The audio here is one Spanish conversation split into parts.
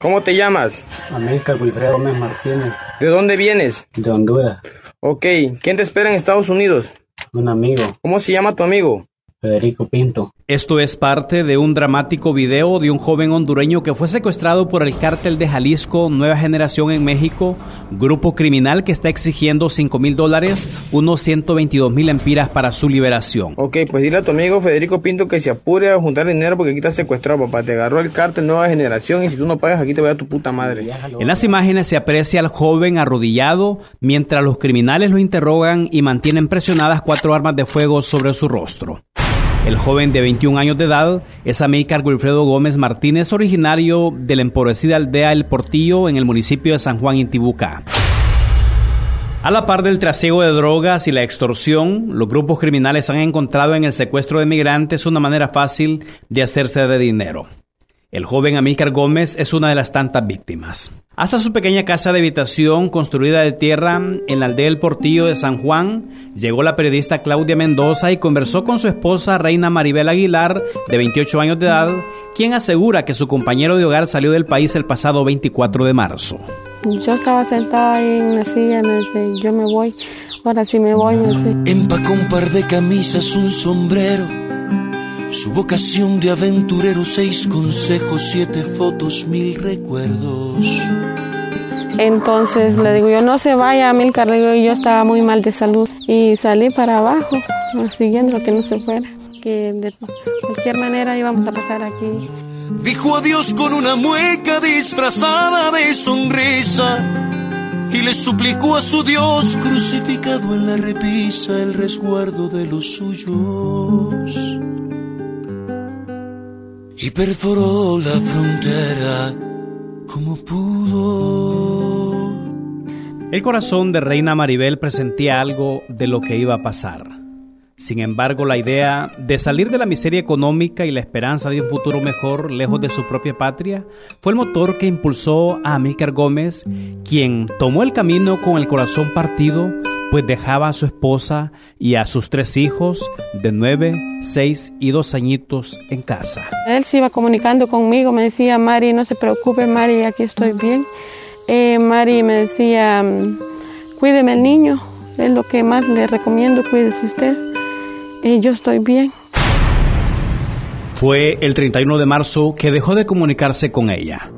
¿Cómo te llamas? América Wilfredo Gómez Martínez, ¿De dónde vienes? de Honduras. Ok, ¿quién te espera en Estados Unidos? Un amigo, ¿Cómo se llama tu amigo? Federico Pinto. Esto es parte de un dramático video de un joven hondureño que fue secuestrado por el cártel de Jalisco Nueva Generación en México, grupo criminal que está exigiendo 5 mil dólares, unos 122 mil empiras para su liberación. Ok, pues dile a tu amigo Federico Pinto que se apure a juntar dinero porque aquí estás secuestrado, papá. Te agarró el cártel Nueva Generación y si tú no pagas aquí te voy a tu puta madre. En las imágenes se aprecia al joven arrodillado mientras los criminales lo interrogan y mantienen presionadas cuatro armas de fuego sobre su rostro. El joven de 21 años de edad es Amílcar Wilfredo Gómez Martínez, originario de la empobrecida aldea El Portillo en el municipio de San Juan Intibucá. A la par del trasiego de drogas y la extorsión, los grupos criminales han encontrado en el secuestro de migrantes una manera fácil de hacerse de dinero. El joven Amílcar Gómez es una de las tantas víctimas. Hasta su pequeña casa de habitación construida de tierra en la aldea del Portillo de San Juan, llegó la periodista Claudia Mendoza y conversó con su esposa Reina Maribel Aguilar, de 28 años de edad, quien asegura que su compañero de hogar salió del país el pasado 24 de marzo. Yo estaba sentada ahí en la silla, me dice, yo me voy, ahora sí me voy, me dice. Empacó un par de camisas, un sombrero, su vocación de aventurero, seis consejos, siete fotos, mil recuerdos. Entonces le digo, yo no se vaya, Milcar, digo, yo estaba muy mal de salud. Y salí para abajo, siguiendo que no se fuera, que de cualquier manera íbamos a pasar aquí. Dijo adiós con una mueca disfrazada de sonrisa y le suplicó a su Dios crucificado en la repisa el resguardo de los suyos. Y perforó la frontera como pudo. El corazón de Reina Maribel presentía algo de lo que iba a pasar. Sin embargo, la idea de salir de la miseria económica y la esperanza de un futuro mejor lejos de su propia patria fue el motor que impulsó a Amílcar Gómez, quien tomó el camino con el corazón partido, pues dejaba a su esposa y a sus tres hijos de nueve, seis y dos añitos en casa. Él se iba comunicando conmigo, me decía, Mari, no se preocupe, Mari, aquí estoy bien. Eh, Mari me decía, cuídeme el niño, es lo que más le recomiendo, cuídese usted. Y yo estoy bien. Fue el 31 de marzo que dejó de comunicarse con ella.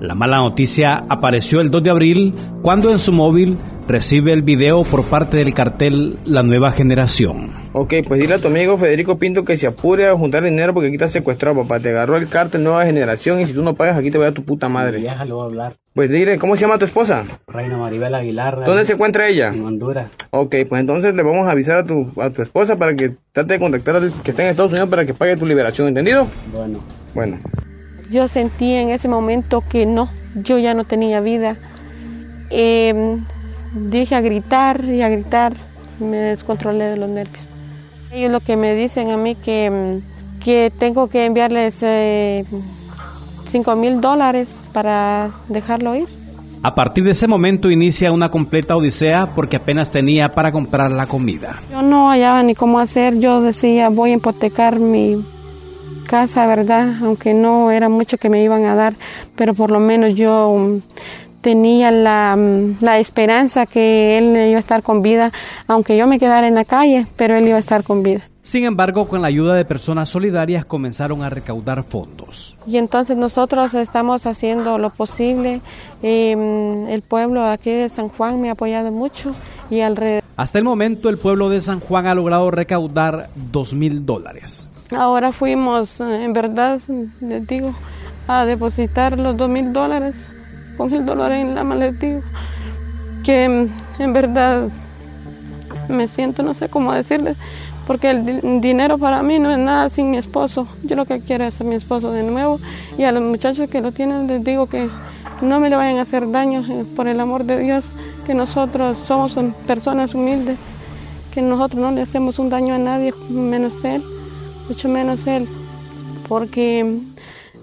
La mala noticia apareció el 2 de abril cuando en su móvil recibe el video por parte del cartel La Nueva Generación. Ok, pues dile a tu amigo Federico Pinto que se apure a juntar dinero porque aquí estás secuestrado, papá. Te agarró el cártel Nueva Generación y si tú no pagas aquí te voy a tu puta madre. Déjalo hablar. Pues dile, ¿cómo se llama tu esposa? Reina Maribel Aguilar. ¿Dónde se encuentra ella? En Honduras. Ok, pues entonces le vamos a avisar a tu, a tu esposa para que trate de contactar al que está en Estados Unidos para que pague tu liberación, ¿entendido? Bueno, Bueno. Yo sentí en ese momento que no, yo ya no tenía vida. Eh, dije a gritar y a gritar, me descontrolé de los nervios. Ellos lo que me dicen a mí que, mm, que tengo que enviarles eh, 5 mil dólares para dejarlo ir. A partir de ese momento inicia una completa odisea porque apenas tenía para comprar la comida. Yo no hallaba ni cómo hacer, yo decía voy a hipotecar mi casa, ¿verdad? Aunque no era mucho que me iban a dar, pero por lo menos yo um, tenía la, um, la esperanza que él iba a estar con vida, aunque yo me quedara en la calle, pero él iba a estar con vida. Sin embargo, con la ayuda de personas solidarias comenzaron a recaudar fondos. Y entonces nosotros estamos haciendo lo posible. Eh, el pueblo aquí de San Juan me ha apoyado mucho y alrededor. Hasta el momento, el pueblo de San Juan ha logrado recaudar dos mil dólares. Ahora fuimos, eh, en verdad, les digo, a depositar los dos mil dólares con el dólar en la les digo, que en verdad me siento, no sé cómo decirles, porque el di- dinero para mí no es nada sin mi esposo. Yo lo que quiero es a mi esposo de nuevo y a los muchachos que lo tienen les digo que no me le vayan a hacer daño, eh, por el amor de Dios, que nosotros somos personas humildes, que nosotros no le hacemos un daño a nadie, menos él, mucho menos él, porque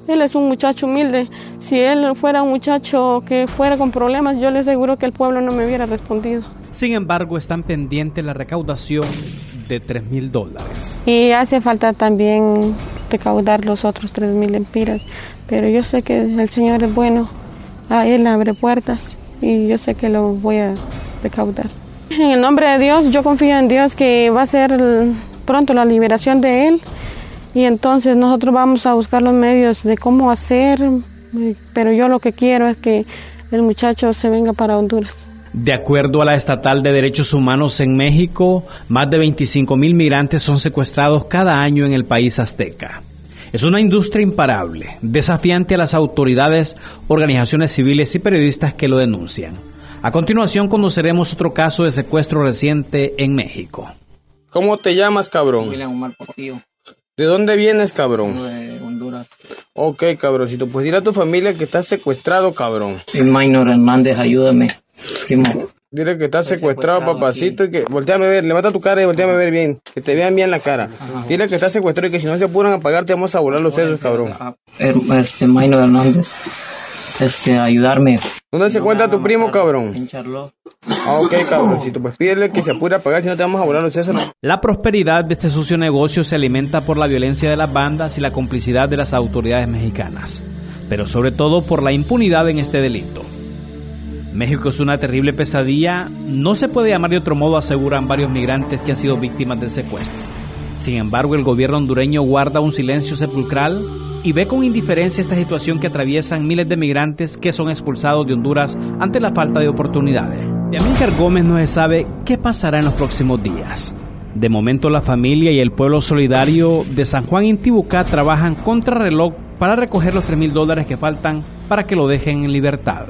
él es un muchacho humilde. Si él fuera un muchacho que fuera con problemas, yo le aseguro que el pueblo no me hubiera respondido. Sin embargo, están pendientes la recaudación de tres mil dólares. Y hace falta también recaudar los otros tres mil empiras. Pero yo sé que el Señor es bueno, a Él abre puertas y yo sé que lo voy a recaudar. En el nombre de Dios, yo confío en Dios que va a ser pronto la liberación de Él y entonces nosotros vamos a buscar los medios de cómo hacer, pero yo lo que quiero es que el muchacho se venga para Honduras. De acuerdo a la Estatal de Derechos Humanos en México, más de 25 mil migrantes son secuestrados cada año en el país azteca. Es una industria imparable, desafiante a las autoridades, organizaciones civiles y periodistas que lo denuncian. A continuación conoceremos otro caso de secuestro reciente en México. ¿Cómo te llamas, cabrón? William Omar Portillo, ¿De dónde vienes, cabrón? Honduras. Ok, cabroncito, pues dile a tu familia que estás secuestrado, cabrón. Minor Hernández, ayúdame, primo. Dile que estás secuestrado, secuestrado papacito, y que volteame a ver, levanta tu cara y volteame a ver bien, que te vean bien la cara. Dile que estás secuestrado y que si no se apuran a pagarte vamos a volar los sesos, cabrón. Este Minor Hernández, este, ayudarme. ¿Dónde se encuentra tu primo, cabrón? En Charlotte. Ah, ok, cabroncito, pues pídele que se apure a pagar si no te vamos a volar los sesos. La prosperidad de este sucio negocio se alimenta por la violencia de las bandas y la complicidad de las autoridades mexicanas, pero sobre todo por la impunidad en este delito. México es una terrible pesadilla, no se puede llamar de otro modo, aseguran varios migrantes que han sido víctimas del secuestro. Sin embargo, el gobierno hondureño guarda un silencio sepulcral y ve con indiferencia esta situación que atraviesan miles de migrantes que son expulsados de Honduras ante la falta de oportunidades. De Amílcar Gómez no se sabe qué pasará en los próximos días. De momento la familia y el pueblo solidario de San Juan Intibucá trabajan contra reloj para recoger los 3 mil dólares que faltan para que lo dejen en libertad.